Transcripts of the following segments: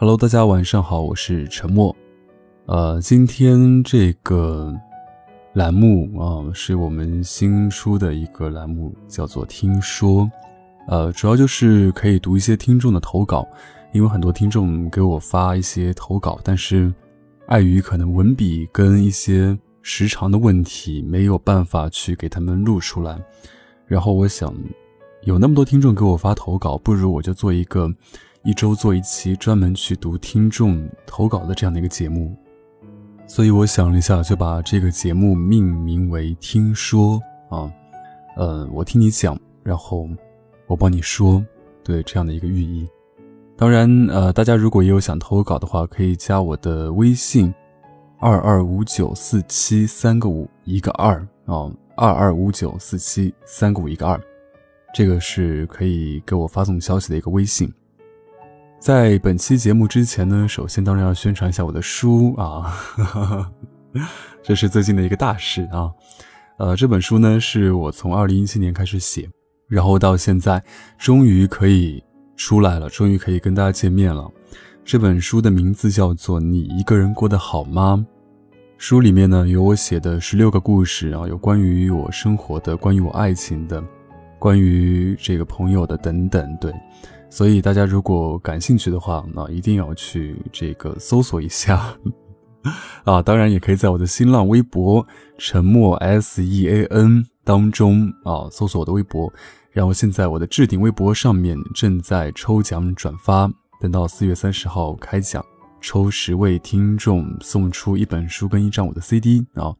Hello，大家晚上好，我是陈默。呃，今天这个栏目啊，是我们新出的一个栏目，叫做“听说”。呃，主要就是可以读一些听众的投稿，因为很多听众给我发一些投稿，但是碍于可能文笔跟一些时长的问题，没有办法去给他们录出来。然后我想，有那么多听众给我发投稿，不如我就做一个。一周做一期专门去读听众投稿的这样的一个节目，所以我想了一下，就把这个节目命名为“听说”啊，呃，我听你讲，然后我帮你说，对这样的一个寓意。当然，呃，大家如果也有想投稿的话，可以加我的微信：二二五九四七三个五一个二啊，二二五九四七三个五一个二，这个是可以给我发送消息的一个微信。在本期节目之前呢，首先当然要宣传一下我的书啊，这是最近的一个大事啊。呃，这本书呢是我从二零一七年开始写，然后到现在终于可以出来了，终于可以跟大家见面了。这本书的名字叫做《你一个人过得好吗》。书里面呢有我写的十六个故事啊，有关于我生活的，关于我爱情的，关于这个朋友的等等，对。所以大家如果感兴趣的话，那一定要去这个搜索一下 啊！当然也可以在我的新浪微博“沉默 S E A N” 当中啊搜索我的微博。然后现在我的置顶微博上面正在抽奖转发，等到四月三十号开奖，抽十位听众送出一本书跟一张我的 CD 啊！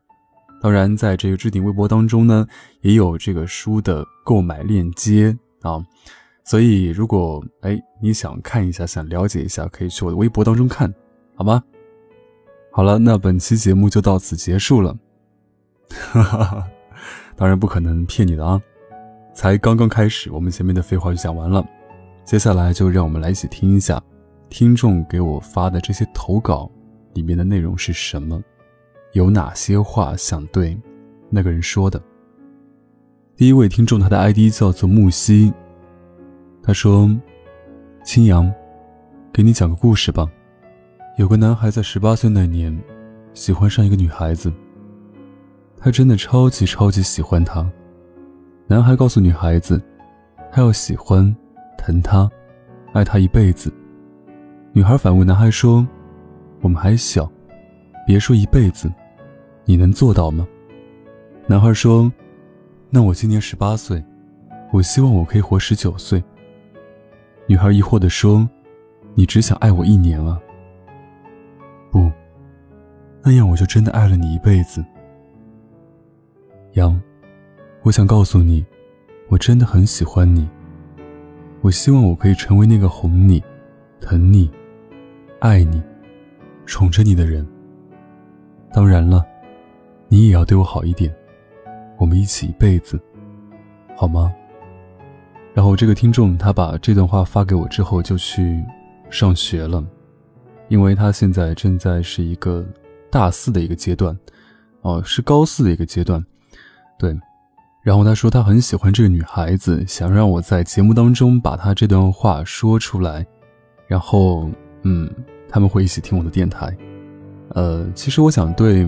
当然在这个置顶微博当中呢，也有这个书的购买链接啊。所以，如果哎你想看一下，想了解一下，可以去我的微博当中看，好吗？好了，那本期节目就到此结束了。哈哈，当然不可能骗你的啊，才刚刚开始，我们前面的废话就讲完了，接下来就让我们来一起听一下听众给我发的这些投稿里面的内容是什么，有哪些话想对那个人说的。第一位听众，他的 ID 叫做木西。他说：“青阳，给你讲个故事吧。有个男孩在十八岁那年，喜欢上一个女孩子。他真的超级超级喜欢她。男孩告诉女孩子，他要喜欢、疼她、爱她一辈子。女孩反问男孩说：‘我们还小，别说一辈子，你能做到吗？’男孩说：‘那我今年十八岁，我希望我可以活十九岁。’”女孩疑惑地说：“你只想爱我一年啊？不，那样我就真的爱了你一辈子。”杨，我想告诉你，我真的很喜欢你。我希望我可以成为那个哄你、疼你、爱你、宠着你的人。当然了，你也要对我好一点，我们一起一辈子，好吗？然后这个听众他把这段话发给我之后就去上学了，因为他现在正在是一个大四的一个阶段，哦，是高四的一个阶段，对。然后他说他很喜欢这个女孩子，想让我在节目当中把他这段话说出来。然后，嗯，他们会一起听我的电台。呃，其实我想对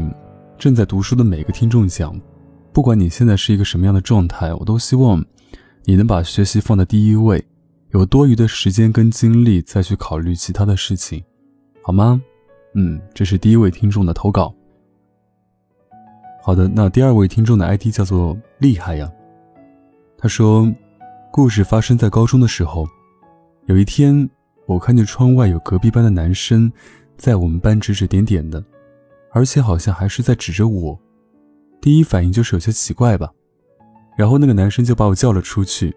正在读书的每个听众讲，不管你现在是一个什么样的状态，我都希望。你能把学习放在第一位，有多余的时间跟精力再去考虑其他的事情，好吗？嗯，这是第一位听众的投稿。好的，那第二位听众的 ID 叫做厉害呀。他说，故事发生在高中的时候，有一天我看见窗外有隔壁班的男生在我们班指指点点的，而且好像还是在指着我，第一反应就是有些奇怪吧。然后那个男生就把我叫了出去，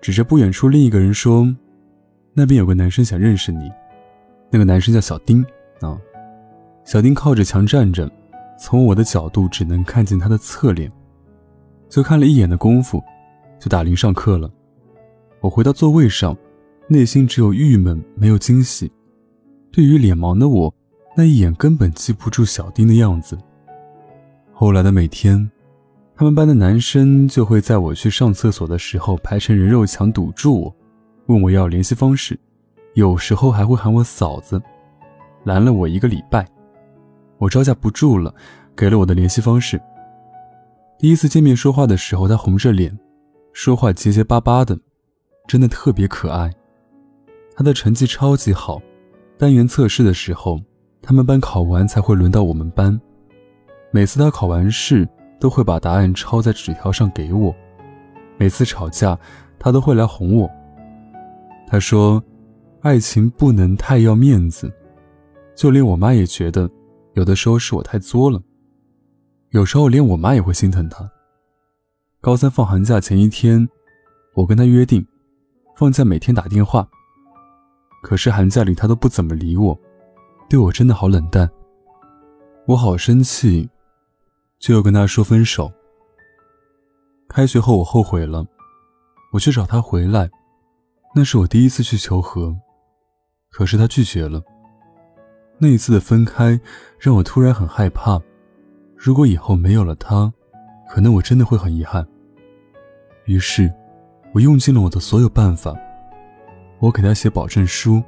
指着不远处另一个人说：“那边有个男生想认识你。”那个男生叫小丁啊。小丁靠着墙站着，从我的角度只能看见他的侧脸。就看了一眼的功夫，就打铃上课了。我回到座位上，内心只有郁闷，没有惊喜。对于脸盲的我，那一眼根本记不住小丁的样子。后来的每天。他们班的男生就会在我去上厕所的时候排成人肉墙堵住我，问我要联系方式，有时候还会喊我嫂子，拦了我一个礼拜。我招架不住了，给了我的联系方式。第一次见面说话的时候，他红着脸，说话结结巴巴的，真的特别可爱。他的成绩超级好，单元测试的时候，他们班考完才会轮到我们班。每次他考完试，都会把答案抄在纸条上给我。每次吵架，他都会来哄我。他说：“爱情不能太要面子。”就连我妈也觉得，有的时候是我太作了。有时候连我妈也会心疼他。高三放寒假前一天，我跟他约定，放假每天打电话。可是寒假里他都不怎么理我，对我真的好冷淡。我好生气，就要跟他说分手。开学后我后悔了，我去找他回来，那是我第一次去求和，可是他拒绝了。那一次的分开让我突然很害怕。如果以后没有了他，可能我真的会很遗憾。于是，我用尽了我的所有办法。我给他写保证书，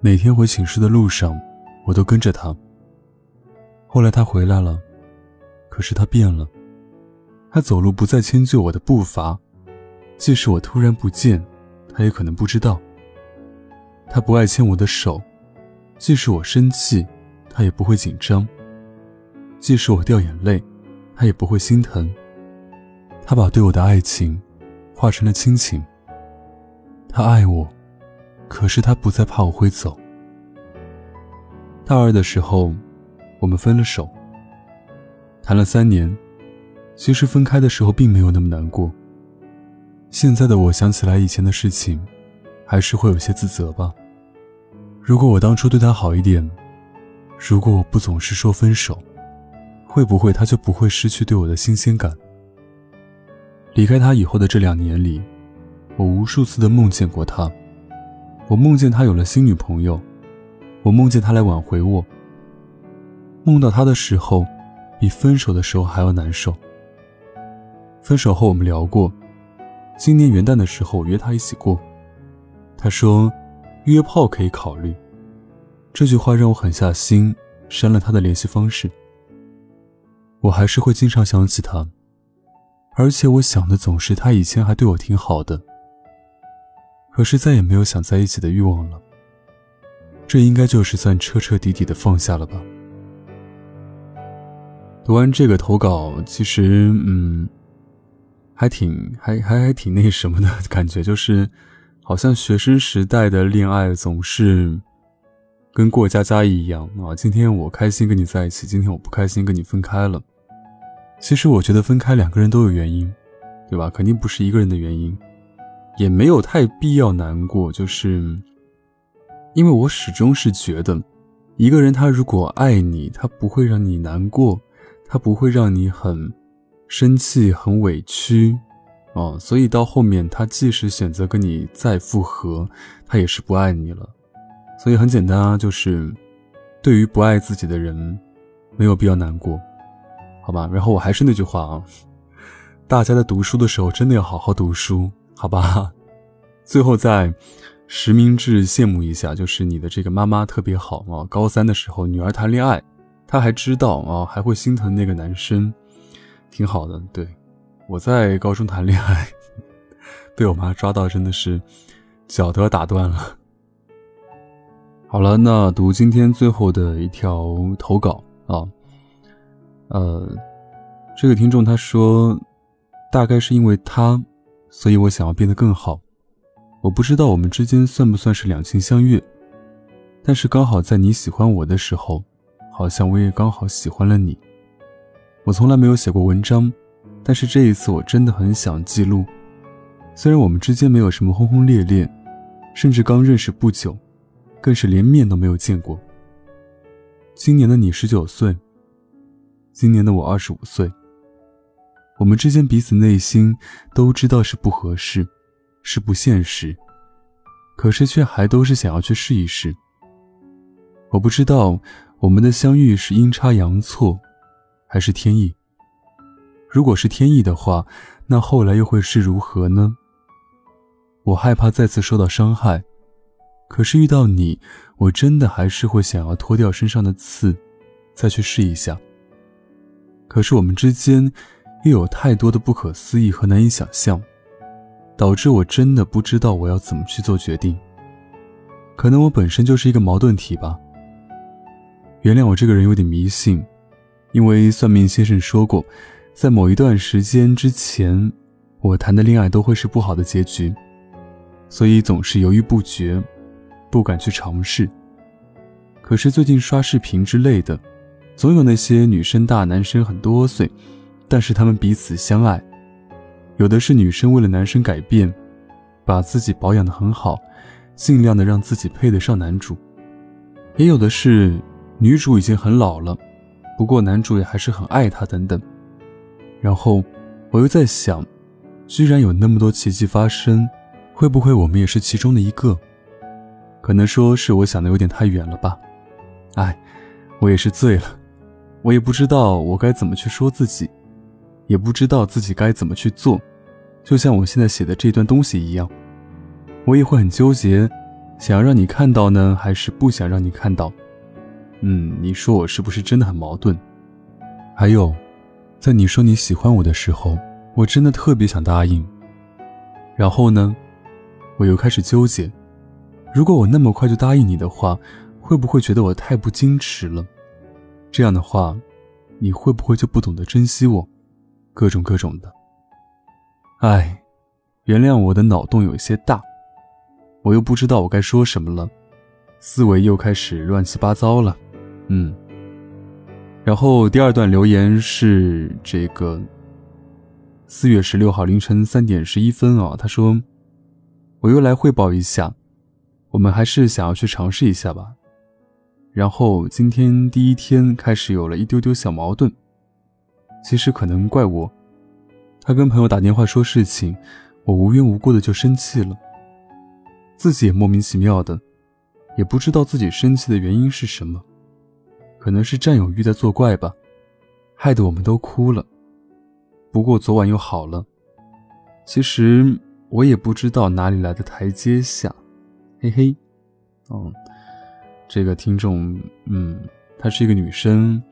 每天回寝室的路上，我都跟着他。后来他回来了，可是他变了。他走路不再迁就我的步伐，即使我突然不见，他也可能不知道。他不爱牵我的手，即使我生气，他也不会紧张。即使我掉眼泪，他也不会心疼。他把对我的爱情化成了亲情。他爱我，可是他不再怕我会走。大二的时候，我们分了手。谈了三年，其实分开的时候并没有那么难过。现在的我想起来以前的事情，还是会有些自责吧。如果我当初对他好一点，如果我不总是说分手。会不会他就不会失去对我的新鲜感？离开他以后的这两年里，我无数次的梦见过他。我梦见他有了新女朋友，我梦见他来挽回我。梦到他的时候，比分手的时候还要难受。分手后我们聊过，今年元旦的时候我约他一起过，他说约炮可以考虑。这句话让我狠下心删了他的联系方式。我还是会经常想起他，而且我想的总是他以前还对我挺好的，可是再也没有想在一起的欲望了。这应该就是算彻彻底底的放下了吧。读完这个投稿，其实嗯，还挺还还还挺那什么的感觉，就是好像学生时代的恋爱总是跟过家家一样啊。今天我开心跟你在一起，今天我不开心跟你分开了。其实我觉得分开两个人都有原因，对吧？肯定不是一个人的原因，也没有太必要难过。就是，因为我始终是觉得，一个人他如果爱你，他不会让你难过，他不会让你很生气、很委屈，哦。所以到后面，他即使选择跟你再复合，他也是不爱你了。所以很简单啊，就是对于不爱自己的人，没有必要难过。好吧，然后我还是那句话啊，大家在读书的时候真的要好好读书，好吧。最后再实名制羡慕一下，就是你的这个妈妈特别好啊。高三的时候女儿谈恋爱，她还知道啊，还会心疼那个男生，挺好的。对，我在高中谈恋爱，被我妈抓到，真的是脚都要打断了。好了，那读今天最后的一条投稿啊。呃，这个听众他说，大概是因为他，所以我想要变得更好。我不知道我们之间算不算是两情相悦，但是刚好在你喜欢我的时候，好像我也刚好喜欢了你。我从来没有写过文章，但是这一次我真的很想记录。虽然我们之间没有什么轰轰烈烈，甚至刚认识不久，更是连面都没有见过。今年的你十九岁。今年的我二十五岁，我们之间彼此内心都知道是不合适，是不现实，可是却还都是想要去试一试。我不知道我们的相遇是阴差阳错，还是天意。如果是天意的话，那后来又会是如何呢？我害怕再次受到伤害，可是遇到你，我真的还是会想要脱掉身上的刺，再去试一下。可是我们之间又有太多的不可思议和难以想象，导致我真的不知道我要怎么去做决定。可能我本身就是一个矛盾体吧。原谅我这个人有点迷信，因为算命先生说过，在某一段时间之前，我谈的恋爱都会是不好的结局，所以总是犹豫不决。不敢去尝试。可是最近刷视频之类的，总有那些女生大男生很多岁，但是他们彼此相爱。有的是女生为了男生改变，把自己保养的很好，尽量的让自己配得上男主；也有的是女主已经很老了，不过男主也还是很爱她等等。然后我又在想，居然有那么多奇迹发生，会不会我们也是其中的一个？可能说是我想的有点太远了吧，哎，我也是醉了，我也不知道我该怎么去说自己，也不知道自己该怎么去做，就像我现在写的这段东西一样，我也会很纠结，想要让你看到呢，还是不想让你看到？嗯，你说我是不是真的很矛盾？还有，在你说你喜欢我的时候，我真的特别想答应，然后呢，我又开始纠结。如果我那么快就答应你的话，会不会觉得我太不矜持了？这样的话，你会不会就不懂得珍惜我？各种各种的。哎，原谅我的脑洞有些大，我又不知道我该说什么了，思维又开始乱七八糟了。嗯。然后第二段留言是这个四月十六号凌晨三点十一分啊，他说：“我又来汇报一下。”我们还是想要去尝试一下吧。然后今天第一天开始有了一丢丢小矛盾，其实可能怪我。他跟朋友打电话说事情，我无缘无故的就生气了，自己也莫名其妙的，也不知道自己生气的原因是什么，可能是占有欲在作怪吧，害得我们都哭了。不过昨晚又好了。其实我也不知道哪里来的台阶下。嘿嘿，嗯，这个听众，嗯，她是一个女生，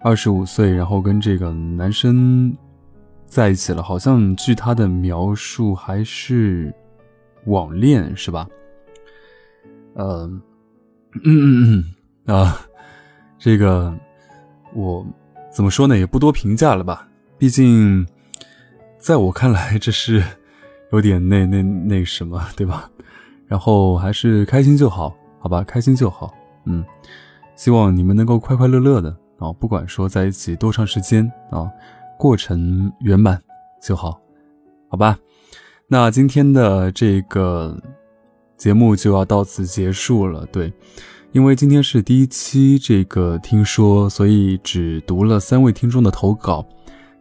二十五岁，然后跟这个男生在一起了，好像据她的描述还是网恋，是吧？嗯嗯嗯啊，这个我怎么说呢？也不多评价了吧，毕竟在我看来，这是有点那那那什么，对吧？然后还是开心就好，好吧，开心就好。嗯，希望你们能够快快乐乐的啊，不管说在一起多长时间啊，过程圆满就好，好吧。那今天的这个节目就要到此结束了。对，因为今天是第一期这个听说，所以只读了三位听众的投稿。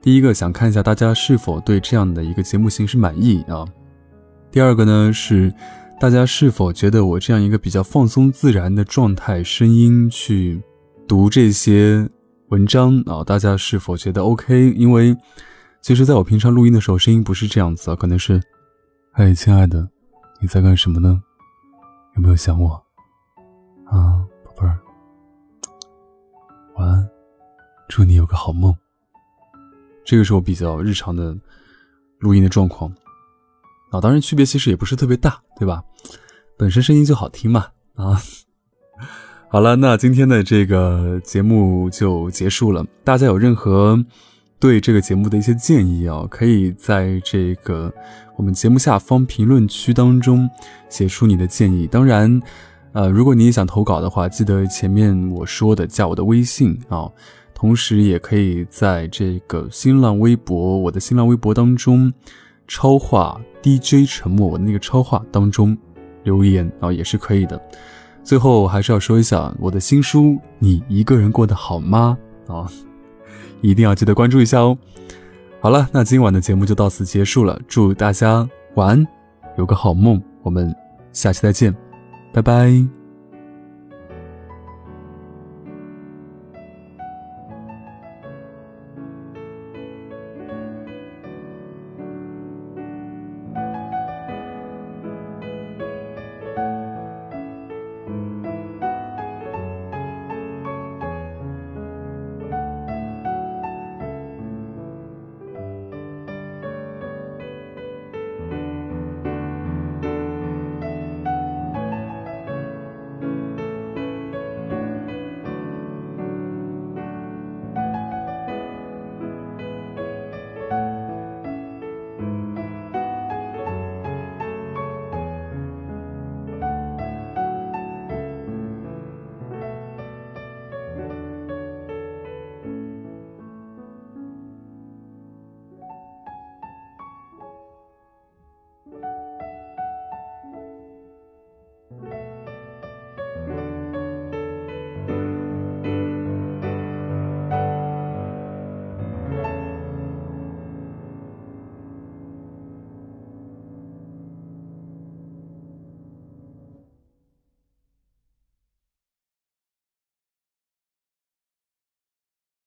第一个想看一下大家是否对这样的一个节目形式满意啊。第二个呢是。大家是否觉得我这样一个比较放松自然的状态、声音去读这些文章啊？大家是否觉得 OK？因为其实在我平常录音的时候，声音不是这样子啊，可能是，嘿，亲爱的，你在干什么呢？有没有想我？啊，宝贝儿，晚安，祝你有个好梦。这个是我比较日常的录音的状况。啊，当然区别其实也不是特别大，对吧？本身声音就好听嘛。啊，好了，那今天的这个节目就结束了。大家有任何对这个节目的一些建议啊，可以在这个我们节目下方评论区当中写出你的建议。当然，呃，如果你也想投稿的话，记得前面我说的加我的微信啊，同时也可以在这个新浪微博，我的新浪微博当中。超话 DJ 沉默，我的那个超话当中留言啊也是可以的。最后还是要说一下我的新书《你一个人过得好吗》啊，一定要记得关注一下哦。好了，那今晚的节目就到此结束了，祝大家晚安，有个好梦。我们下期再见，拜拜。